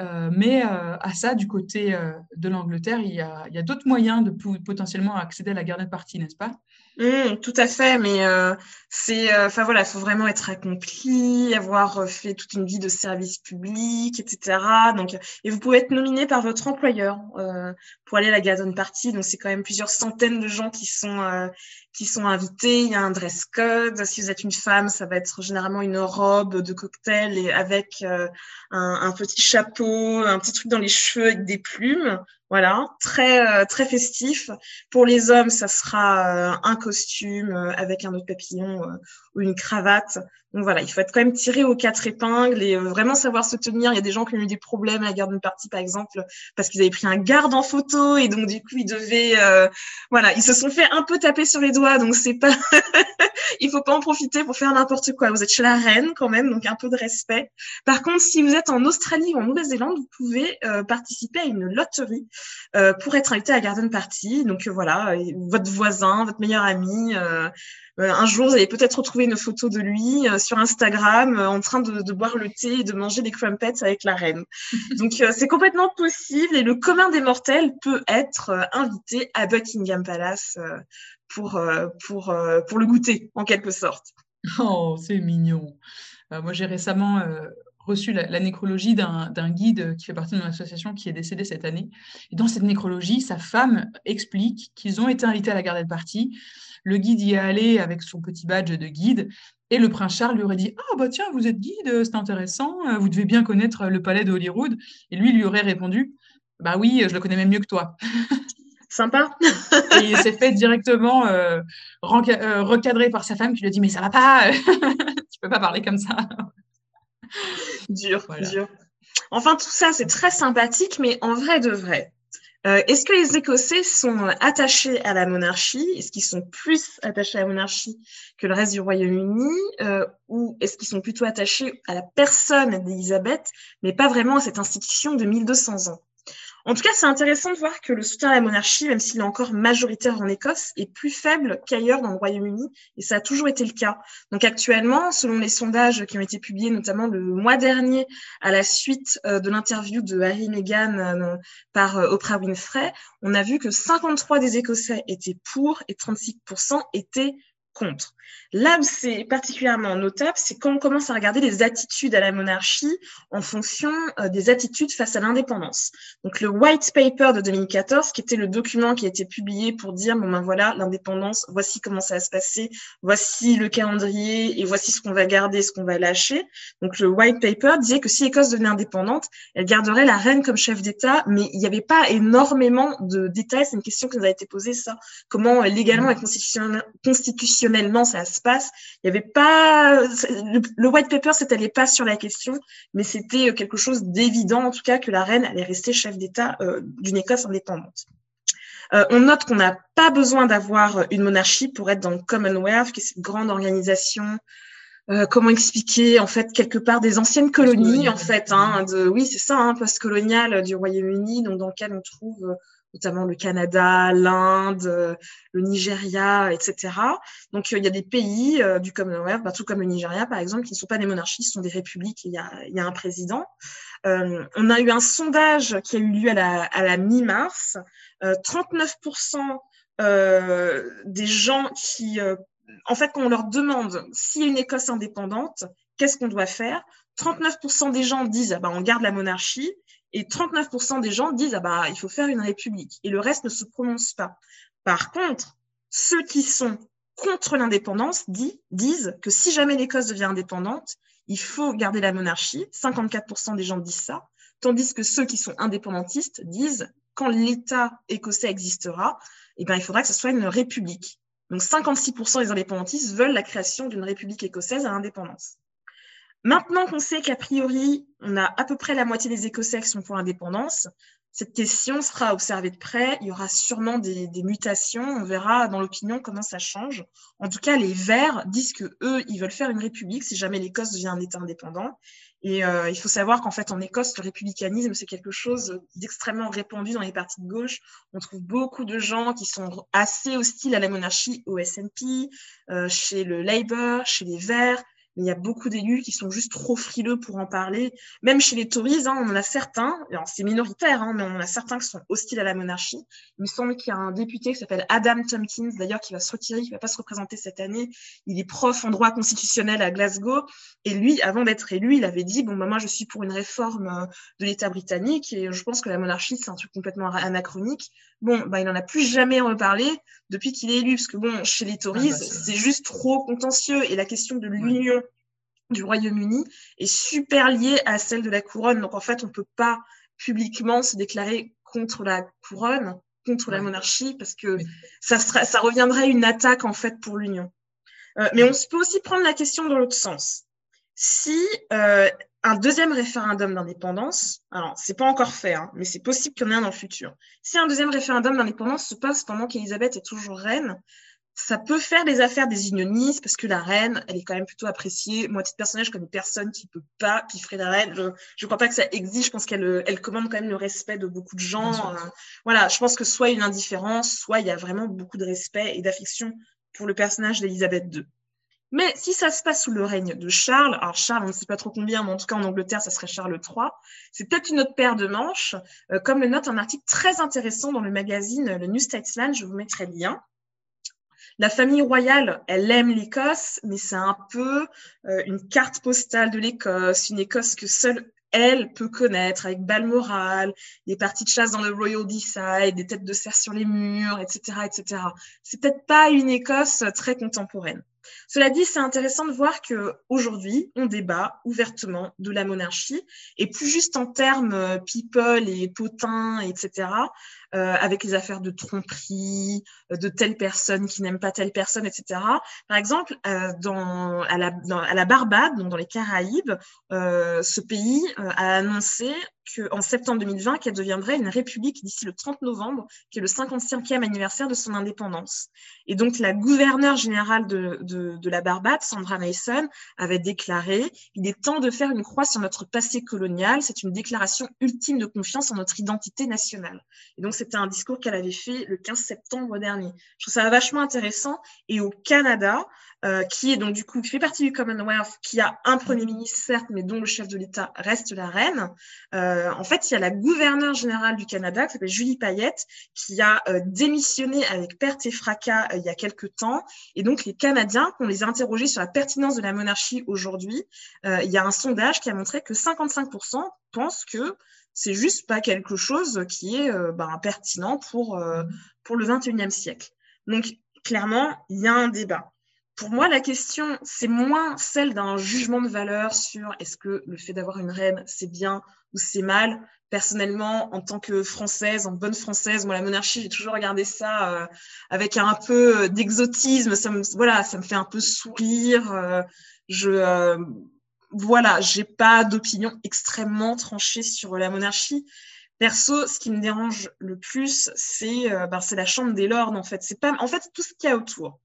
Euh, mais euh, à ça, du côté euh, de l'Angleterre, il y a, d'autres moyens de potentiellement accéder à la garden party, n'est-ce pas? Mmh, Tout à fait, mais c'est, enfin voilà, il faut vraiment être accompli, avoir fait toute une vie de service public, etc. Donc, et vous pouvez être nominé par votre employeur pour aller à la garden party. Donc, c'est quand même plusieurs centaines de gens qui sont qui sont invités. Il y a un dress code. Si vous êtes une femme, ça va être généralement une robe de cocktail et avec un, un petit chapeau un petit truc dans les cheveux avec des plumes. Voilà, très euh, très festif. Pour les hommes, ça sera euh, un costume euh, avec un autre papillon ou une cravate. Donc voilà, il faut être quand même tiré aux quatre épingles et vraiment savoir se tenir. Il y a des gens qui ont eu des problèmes à la garde de partie, par exemple, parce qu'ils avaient pris un garde en photo et donc du coup ils devaient, voilà, ils se sont fait un peu taper sur les doigts. Donc c'est pas, il faut pas en profiter pour faire n'importe quoi. Vous êtes chez la reine quand même, donc un peu de respect. Par contre, si vous êtes en Australie ou en Nouvelle-Zélande, vous pouvez participer à une loterie euh, pour être invité à la garden party. Donc euh, voilà, votre voisin, votre meilleur ami. Euh, un jour, vous allez peut-être retrouver une photo de lui sur Instagram en train de, de, boire le thé et de manger des crumpets avec la reine. Donc c'est complètement possible et le commun des mortels peut être invité à Buckingham Palace pour, pour, pour le goûter en quelque sorte. Oh, c'est mignon. moi, j'ai récemment reçu la, nécrologie d'un guide qui fait partie de mon association qui est décédé cette année. Et dans cette nécrologie, sa femme explique qu'ils ont été invités à la garde partie. Le guide y est allé avec son petit badge de guide. Et le prince Charles lui aurait dit Ah, bah tiens, vous êtes guide, c'est intéressant, vous devez bien connaître le palais de Holyrood. Et lui lui aurait répondu Bah oui, je le connais même mieux que toi. Sympa. et il s'est fait directement euh, euh, recadrer par sa femme qui lui a dit Mais ça va pas, tu peux pas parler comme ça. Dur, dur. Enfin, tout ça, c'est très sympathique, mais en vrai de vrai, euh, est-ce que les Écossais sont attachés à la monarchie? Est-ce qu'ils sont plus attachés à la monarchie que le reste du Royaume-Uni? Euh, Ou est-ce qu'ils sont plutôt attachés à la personne d'Élisabeth, mais pas vraiment à cette institution de 1200 ans? En tout cas, c'est intéressant de voir que le soutien à la monarchie, même s'il est encore majoritaire en Écosse, est plus faible qu'ailleurs dans le Royaume-Uni, et ça a toujours été le cas. Donc actuellement, selon les sondages qui ont été publiés notamment le mois dernier à la suite euh, de l'interview de Harry Meghan euh, par euh, Oprah Winfrey, on a vu que 53 des Écossais étaient pour et 36% étaient contre. Là où c'est particulièrement notable, c'est quand on commence à regarder les attitudes à la monarchie en fonction euh, des attitudes face à l'indépendance. Donc le White Paper de 2014, qui était le document qui a été publié pour dire, bon ben voilà, l'indépendance, voici comment ça va se passer, voici le calendrier et voici ce qu'on va garder, ce qu'on va lâcher. Donc le White Paper disait que si l'Écosse devenait indépendante, elle garderait la reine comme chef d'État, mais il n'y avait pas énormément de détails. C'est une question qui nous a été posée, ça. Comment euh, légalement et constitutionnellement ça se passe. Il n'y avait pas le, white paper s'étalait pas sur la question, mais c'était euh, quelque chose d'évident en tout cas que la reine allait rester chef d'État euh, d'une Écosse indépendante. Euh, on note qu'on n'a pas besoin d'avoir une monarchie pour être dans le Commonwealth, qui est cette grande organisation. comment expliquer en fait quelque part des anciennes colonies en fait, hein, de oui c'est ça, hein, post-colonial du Royaume-Uni, donc dans lequel on trouve notamment le Canada, l'Inde, euh, le Nigeria, etc. Donc, euh, il y a des pays euh, du Commonwealth, bah, tout comme le Nigeria, par exemple, qui ne sont pas des monarchies, ce sont des républiques, il y a, y a un président. on a eu un sondage qui a eu lieu à la, à la mi-mars. 39% des gens qui, en fait, quand on leur demande s'il y a une Écosse indépendante, qu'est-ce qu'on doit faire? 39% des gens disent ah bah, on garde la monarchie et 39% des gens disent ah bah il faut faire une république et le reste ne se prononce pas. Par contre, ceux qui sont contre l'indépendance disent que si jamais l'Écosse devient indépendante, il faut garder la monarchie. 54% des gens disent ça, tandis que ceux qui sont indépendantistes disent quand l'État écossais existera, eh bien, il faudra que ce soit une république. Donc 56% des indépendantistes veulent la création d'une république écossaise à l'indépendance. Maintenant qu'on sait qu'a priori, on a à peu près la moitié des Écossais qui sont pour l'indépendance, cette question sera observée de près. Il y aura sûrement des, mutations. On verra dans l'opinion comment ça change. En tout cas, les Verts disent que eux, ils veulent faire une république si jamais l'Écosse devient un État indépendant. Et euh, il faut savoir qu'en fait, en Écosse, le républicanisme, c'est quelque chose d'extrêmement répandu dans les partis de gauche. On trouve beaucoup de gens qui sont assez hostiles à la monarchie au SNP, euh, chez le Labour, chez les Verts, il y a beaucoup d'élus qui sont juste trop frileux pour en parler. Même chez les Tories, hein, on en a certains, c'est minoritaire, hein, mais on en a certains qui sont hostiles à la monarchie. Il me semble qu'il y a un député qui s'appelle Adam Tompkins, d'ailleurs, qui va se retirer, qui va pas se représenter cette année. Il est prof en droit constitutionnel à Glasgow, et lui, avant d'être élu, il avait dit, bon, bah, moi, je suis pour une réforme euh, de l'État britannique, et je pense que la monarchie, c'est un truc complètement anachronique. Bon, bah, il n'en a plus jamais reparlé depuis qu'il est élu, parce que bon, chez les Tories, ah, bah, c'est juste trop contentieux, et la question de l'union du Royaume-Uni est super liée à celle de la couronne. Donc en fait, on ne peut pas publiquement se déclarer contre la couronne, contre la monarchie, parce que ça, ça reviendrait une attaque en fait pour l'union. Euh, mais on peut aussi prendre la question dans l'autre sens. Si euh, un deuxième référendum d'indépendance, alors c'est pas encore fait, hein, mais c'est possible qu'il y en ait un dans le futur. Si un deuxième référendum d'indépendance se passe pendant qu'Elisabeth est toujours reine, ça peut faire les affaires des unionistes parce que la reine, elle est quand même plutôt appréciée. Moi, titre personnel, je connais personne qui peut pas piffrer la reine. Je, je crois pas que ça existe. Je pense qu'elle elle commande quand même le respect de beaucoup de gens. Euh, voilà, je pense que soit une indifférence, soit il y a vraiment beaucoup de respect et d'affection pour le personnage d'Elisabeth II. Mais si ça se passe sous le règne de Charles, alors Charles, on ne sait pas trop combien, mais en tout cas en Angleterre, ça serait Charles III, c'est peut-être une autre paire de manches, euh, comme le note un article très intéressant dans le magazine Le New Statesman, je vous mettrai le lien, la famille royale, elle aime l'Écosse, mais c'est un peu euh, une carte postale de l'Écosse, une Écosse que seule elle peut connaître avec Balmoral, des parties de chasse dans le Royal Decide, des têtes de cerf sur les murs, etc., etc. C'est peut-être pas une Écosse très contemporaine. Cela dit, c'est intéressant de voir que aujourd'hui, on débat ouvertement de la monarchie et plus juste en termes euh, people et potins, etc. Euh, avec les affaires de tromperie, euh, de telle personne qui n'aime pas telle personne, etc. Par exemple, euh, dans, à, la, à la Barbade, donc dans les Caraïbes, euh, ce pays a annoncé qu'en septembre 2020, qu'elle deviendrait une république d'ici le 30 novembre, qui est le 55e anniversaire de son indépendance. Et donc, la gouverneure générale de, de, de la Barbade, Sandra Mason, avait déclaré « Il est temps de faire une croix sur notre passé colonial. C'est une déclaration ultime de confiance en notre identité nationale. » c'était un discours qu'elle avait fait le 15 septembre dernier. Je trouve ça vachement intéressant. Et au Canada, euh, qui est donc du coup qui fait partie du Commonwealth, qui a un premier ministre certes, mais dont le chef de l'État reste la reine. Euh, en fait, il y a la gouverneure générale du Canada qui s'appelle Julie Payette, qui a euh, démissionné avec perte et fracas il y a quelques temps. Et donc les Canadiens, qu'on les a interrogés sur la pertinence de la monarchie aujourd'hui, il y a un sondage qui a montré que 55% pensent que c'est juste pas quelque chose qui est ben, pertinent pour, pour le 21e siècle. Donc, clairement, il y a un débat pour moi, la question, c'est moins celle d'un jugement de valeur sur est-ce que le fait d'avoir une reine, c'est bien ou c'est mal. Personnellement, en tant que française, en bonne française, moi, la monarchie, j'ai toujours regardé ça euh, avec un peu d'exotisme. Ça me, voilà, ça me fait un peu sourire. Euh, je, euh, voilà, j'ai pas d'opinion extrêmement tranchée sur la monarchie. Perso, ce qui me dérange le plus, c'est euh, ben, la chambre des lords, en fait. C'est pas, en fait, tout ce qu'il y a autour.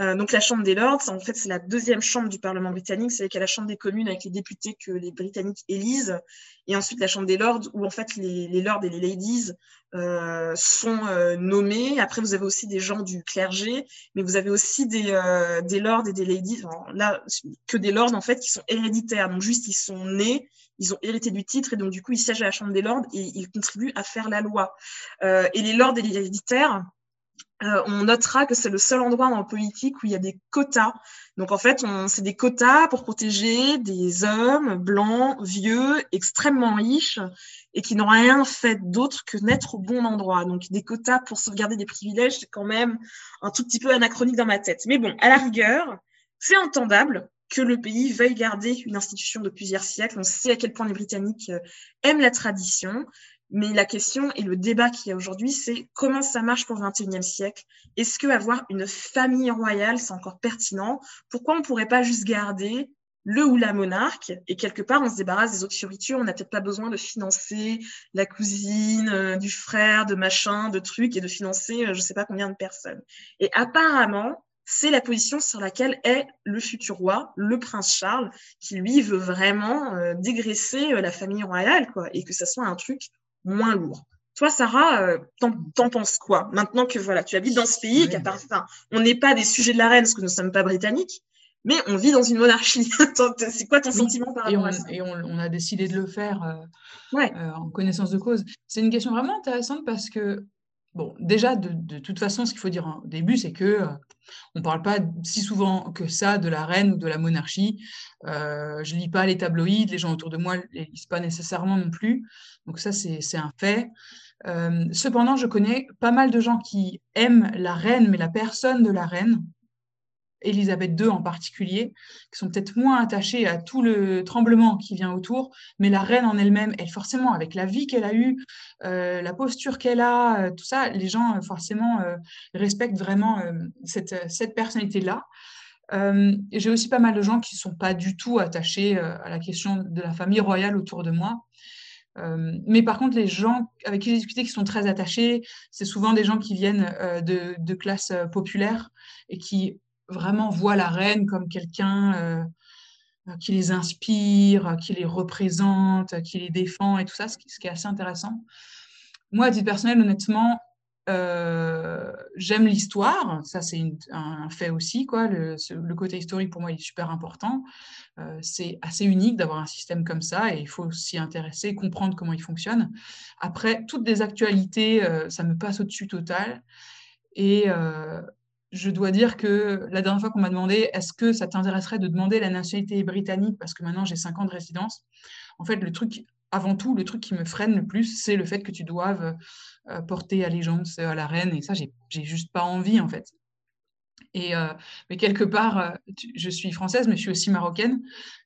Euh, donc la Chambre des Lords, en fait, c'est la deuxième chambre du Parlement britannique. C'est avec la Chambre des communes avec les députés que les Britanniques élisent, et ensuite la Chambre des Lords où en fait les, lords et les ladies euh, sont euh, nommés. Après, vous avez aussi des gens du clergé, mais vous avez aussi des, euh, des lords et des ladies. Là, que des lords en fait qui sont héréditaires. Donc juste, ils sont nés, ils ont hérité du titre et donc du coup, ils siègent à la Chambre des Lords et ils contribuent à faire la loi. et les lords et les héréditaires euh, on notera que c'est le seul endroit dans la politique où il y a des quotas. Donc en fait, c'est des quotas pour protéger des hommes blancs, vieux, extrêmement riches et qui n'ont rien fait d'autre que naître au bon endroit. Donc des quotas pour sauvegarder des privilèges, c'est quand même un tout petit peu anachronique dans ma tête. Mais bon, à la rigueur, c'est entendable que le pays veuille garder une institution de plusieurs siècles. On sait à quel point les Britanniques euh, aiment la tradition. Mais la question et le débat qu'il y a aujourd'hui, c'est comment ça marche pour le 21e siècle? Est-ce que avoir une famille royale, c'est encore pertinent? Pourquoi on ne pourrait pas juste garder le ou la monarque? Et quelque part on se débarrasse des autres fioritures, on n'a peut-être pas besoin de financer la cousine, euh, du frère, de machin, de trucs et de financer euh, je ne sais pas combien de personnes. Et apparemment, c'est la position sur laquelle est le futur roi, le prince Charles, qui lui veut vraiment euh, dégraisser la famille royale, quoi, et que ça soit un truc moins lourd. Toi, Sarah, euh, t'en penses quoi? Maintenant que voilà, tu habites dans ce pays, qu'à part ça, on n'est pas des sujets de la reine parce que nous ne sommes pas britanniques, mais on vit dans une monarchie. c'est quoi ton sentiment par rapport on, à ça? Et on, a décidé de le faire euh, euh, en connaissance de cause. C'est une question vraiment intéressante parce que, bon, déjà, de, toute façon, ce qu'il faut dire au début, c'est que euh, on ne parle pas si souvent que ça de la reine ou de la monarchie. je ne lis pas les tabloïds, les gens autour de moi ne les lisent pas nécessairement non plus. Donc ça, c'est un fait. cependant, je connais pas mal de gens qui aiment la reine, mais la personne de la reine. Elisabeth II en particulier, qui sont peut-être moins attachés à tout le tremblement qui vient autour, mais la reine en elle-même, elle forcément, avec la vie qu'elle a eue, euh, la posture qu'elle a, euh, tout ça, les gens euh, forcément respectent vraiment cette, cette personnalité-là. J'ai aussi pas mal de gens qui ne sont pas du tout attachés à la question de la famille royale autour de moi. mais par contre, les gens avec qui j'ai discuté qui sont très attachés, c'est souvent des gens qui viennent de classes populaires et qui vraiment voient la reine comme quelqu'un euh, qui les inspire, qui les représente, qui les défend et tout ça, ce qui, est assez intéressant. Moi, à titre personnel, honnêtement, euh, j'aime l'histoire, ça c'est un fait aussi, quoi. Le, côté historique pour moi il est super important. Euh, c'est assez unique d'avoir un système comme ça et il faut s'y intéresser, comprendre comment il fonctionne. Après, toutes les actualités, ça me passe au-dessus total. Et, je dois dire que la dernière fois qu'on m'a demandé est-ce que ça t'intéresserait de demander la nationalité britannique parce que maintenant j'ai 5 ans de résidence, en fait, le truc, avant tout, le truc qui me freine le plus, c'est le fait que tu doives euh, porter allégeance à la reine et ça, j'ai juste pas envie en fait. Et, euh, mais quelque part, euh, je suis française, mais je suis aussi marocaine.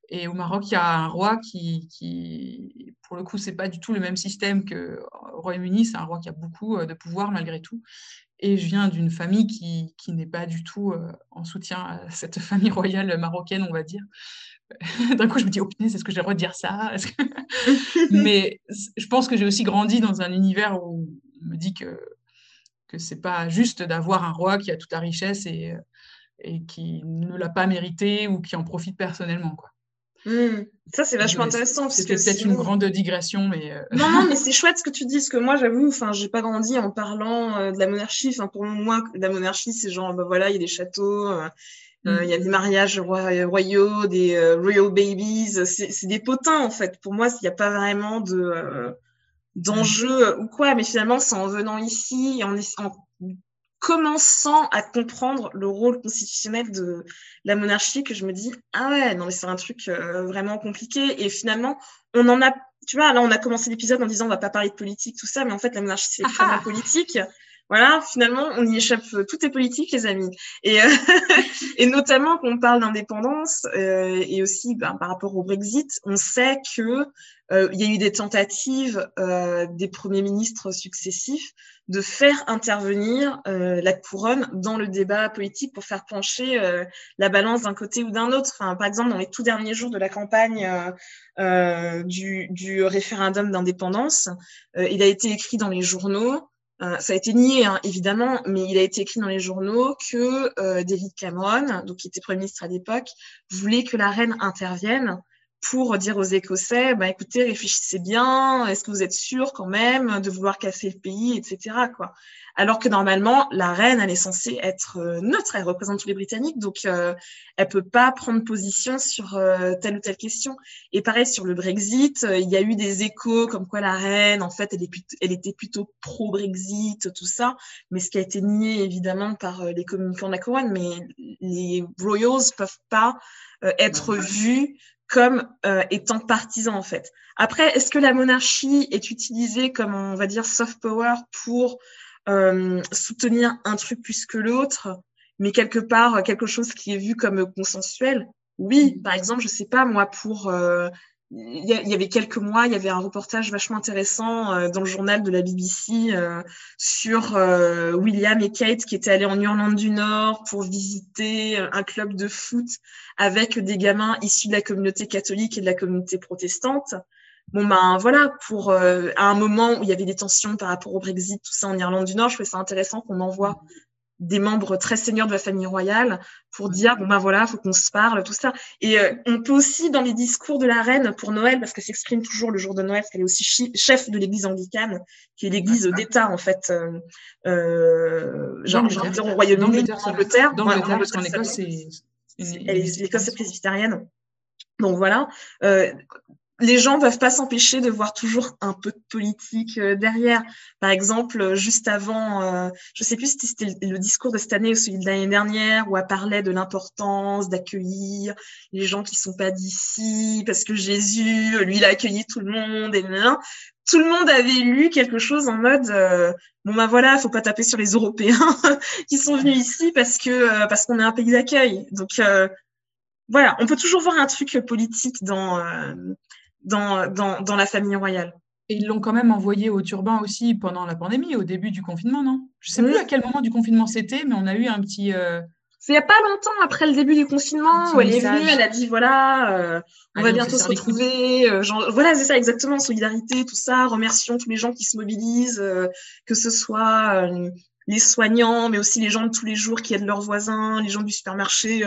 Et au Maroc, il y a un roi qui, qui pour le coup, c'est pas du tout le même système qu'au Royaume-Uni. C'est un roi qui a beaucoup de pouvoir malgré tout. Et je viens d'une famille qui, qui n'est pas du tout euh, en soutien à cette famille royale marocaine, on va dire. D'un coup, je me dis, oh putain, est-ce que j'ai le droit de dire ça Mais je pense que j'ai aussi grandi dans un univers où on me dit que que c'est pas juste d'avoir un roi qui a toute la richesse et, et qui ne l'a pas mérité ou qui en profite personnellement. Quoi. Mmh. Ça, c'est vachement intéressant. C'était peut-être une grande digression, mais. Euh, non, non, mais c'est chouette ce que tu dis, parce que moi, j'avoue, enfin, j'ai pas grandi en parlant euh, de la monarchie. Enfin, pour moi, la monarchie, c'est genre, bah voilà, il y a des châteaux, euh, mmh. il y a des mariages royaux, des royal babies. C'est des potins, en fait. Pour moi, il n'y a pas vraiment de d'enjeu ou quoi, mais finalement, c'est en venant ici, en, en commençant à comprendre le rôle constitutionnel de la monarchie que je me dis ah ouais non mais c'est un truc euh, vraiment compliqué. Et finalement on en a tu vois là on a commencé l'épisode en disant on va pas parler de politique tout ça mais en fait la monarchie c'est extrêmement ah. politique voilà, finalement, on y échappe. Tout est politique, les amis. Et, euh, et notamment, quand on parle d'indépendance euh, et aussi ben, par rapport au Brexit, on sait que euh, il y a eu des tentatives euh, des premiers ministres successifs de faire intervenir euh, la couronne dans le débat politique pour faire pencher euh, la balance d'un côté ou d'un autre. Enfin, par exemple, dans les tout derniers jours de la campagne du, du, référendum d'indépendance, il a été écrit dans les journaux euh, ça a été nié, hein, évidemment, mais il a été écrit dans les journaux que euh, David Cameron, donc qui était Premier ministre à l'époque, voulait que la reine intervienne pour dire aux Écossais, bah, écoutez, réfléchissez bien, est-ce que vous êtes sûr quand même de vouloir casser le pays, etc. Quoi. Alors que normalement, la reine, elle est censée être euh, neutre, elle représente tous les Britanniques, donc euh, elle peut pas prendre position sur euh, telle ou telle question. Et pareil, sur le Brexit, il y a eu des échos comme quoi la reine, en fait, elle, est elle était plutôt pro-Brexit, tout ça, mais ce qui a été nié évidemment par les communicants de la couronne, mais les Royals peuvent pas être vus comme euh, étant partisan en fait. Après, est-ce que la monarchie est utilisée comme on va dire soft power pour euh, soutenir un truc plus que l'autre, mais quelque part quelque chose qui est vu comme consensuel? Oui, par exemple, je sais pas moi pour euh, il y, avait quelques mois, il y avait un reportage vachement intéressant euh, dans le journal de la BBC euh, sur euh, William et Kate qui étaient allés en Irlande du Nord pour visiter un club de foot avec des gamins issus de la communauté catholique et de la communauté protestante. Bon ben voilà, pour à un moment où il y avait des tensions par rapport au Brexit, tout ça en Irlande du Nord, je trouvais ça intéressant qu'on envoie des membres très seniors de la famille royale pour dire bon ben voilà faut qu'on se parle tout ça. Et euh, on peut aussi dans les discours de la reine pour Noël parce qu'elle s'exprime toujours le jour de Noël parce qu'elle est aussi chef de l'église anglicane qui est l'église d'État en fait euh, euh genre, au Royaume-Uni d'Angleterre d'Angleterre parce qu'en Écosse L'Écosse est presbytérienne. Donc voilà. Euh, les gens peuvent pas s'empêcher de voir toujours un peu de politique euh, derrière. Par exemple, euh, juste avant, euh, je sais plus si c'était le discours de cette année ou celui de l'année dernière, où elle parlait de l'importance d'accueillir les gens qui sont pas d'ici, parce que Jésus, lui, il a accueilli tout le monde, et tout le monde avait lu quelque chose en mode bon ben voilà, faut pas taper sur les Européens qui sont venus ici parce que parce qu'on est un pays d'accueil. Donc voilà, on peut toujours voir un truc politique dans dans, dans, dans la famille royale. Et ils l'ont quand même envoyé au turban aussi pendant la pandémie, au début du confinement, non? Je sais plus à quel moment du confinement c'était, mais on a eu un petit. Euh... C'est il n'y a pas longtemps après le début du confinement où elle est venue, elle a dit voilà, euh, on va bientôt se retrouver. Euh, genre, voilà, c'est ça exactement, solidarité, tout ça. Remercions tous les gens qui se mobilisent, euh, que ce soit euh, les soignants, mais aussi les gens de tous les jours qui aident leurs voisins, les gens du supermarché.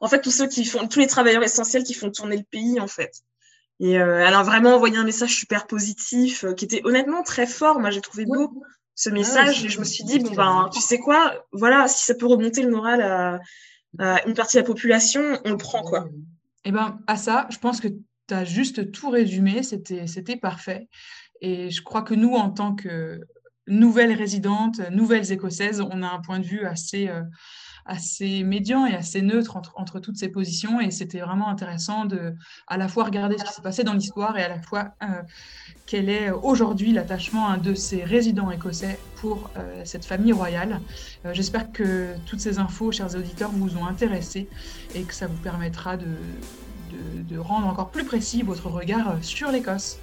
en fait, tous ceux qui font, tous les travailleurs essentiels qui font tourner le pays, en fait. Et euh, elle a vraiment envoyé un message super positif, euh, qui était honnêtement très fort. Moi, j'ai trouvé beau ce message et je me suis dit, bon, ben, tu sais quoi, voilà, si ça peut remonter le moral à, une partie de la population, on le prend, quoi. Eh ben, à ça, je pense que tu as juste tout résumé, c'était parfait. Et je crois que nous, en tant que nouvelles résidentes, nouvelles écossaises, on a un point de vue assez... Euh, assez médian et assez neutre entre, toutes ces positions. Et c'était vraiment intéressant de à la fois regarder ce qui s'est passé dans l'histoire et à la fois euh, quel est aujourd'hui l'attachement de ces résidents écossais pour euh, cette famille royale. Euh, j'espère que toutes ces infos, chers auditeurs, vous ont intéressé et que ça vous permettra de, de rendre encore plus précis votre regard sur l'Écosse.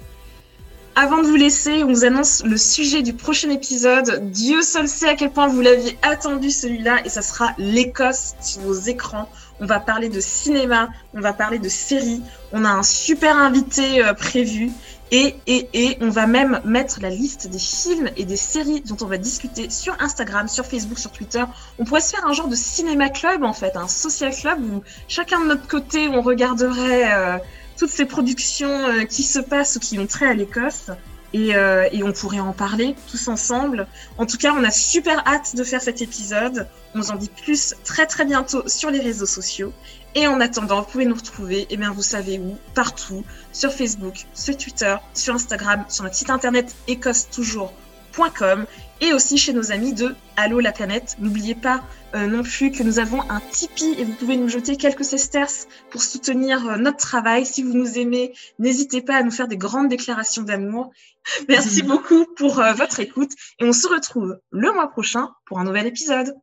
Avant de vous laisser, on vous annonce le sujet du prochain épisode. Dieu seul sait à quel point vous l'aviez attendu celui-là et ça sera l'Écosse sur vos écrans. On va parler de cinéma, on va parler de séries, on a un super invité euh, prévu et, et, et on va même mettre la liste des films et des séries dont on va discuter sur Instagram, sur Facebook, sur Twitter. On pourrait se faire un genre de cinéma club en fait, un social club où chacun de notre côté on regarderait... Euh, toutes ces productions euh, qui se passent ou qui ont trait à l'Écosse. Et, euh, et, on pourrait en parler tous ensemble. En tout cas, on a super hâte de faire cet épisode. On vous en dit plus très très bientôt sur les réseaux sociaux. Et en attendant, vous pouvez nous retrouver, et eh bien vous savez où, partout, sur Facebook, sur Twitter, sur Instagram, sur notre site internet écosse-toujours.com et aussi chez nos amis de Allo la planète. N'oubliez pas euh, non plus que nous avons un Tipeee et vous pouvez nous jeter quelques sesterces pour soutenir euh, notre travail. Si vous nous aimez, n'hésitez pas à nous faire des grandes déclarations d'amour. Merci beaucoup pour euh, votre écoute et on se retrouve le mois prochain pour un nouvel épisode.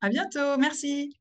À bientôt, merci.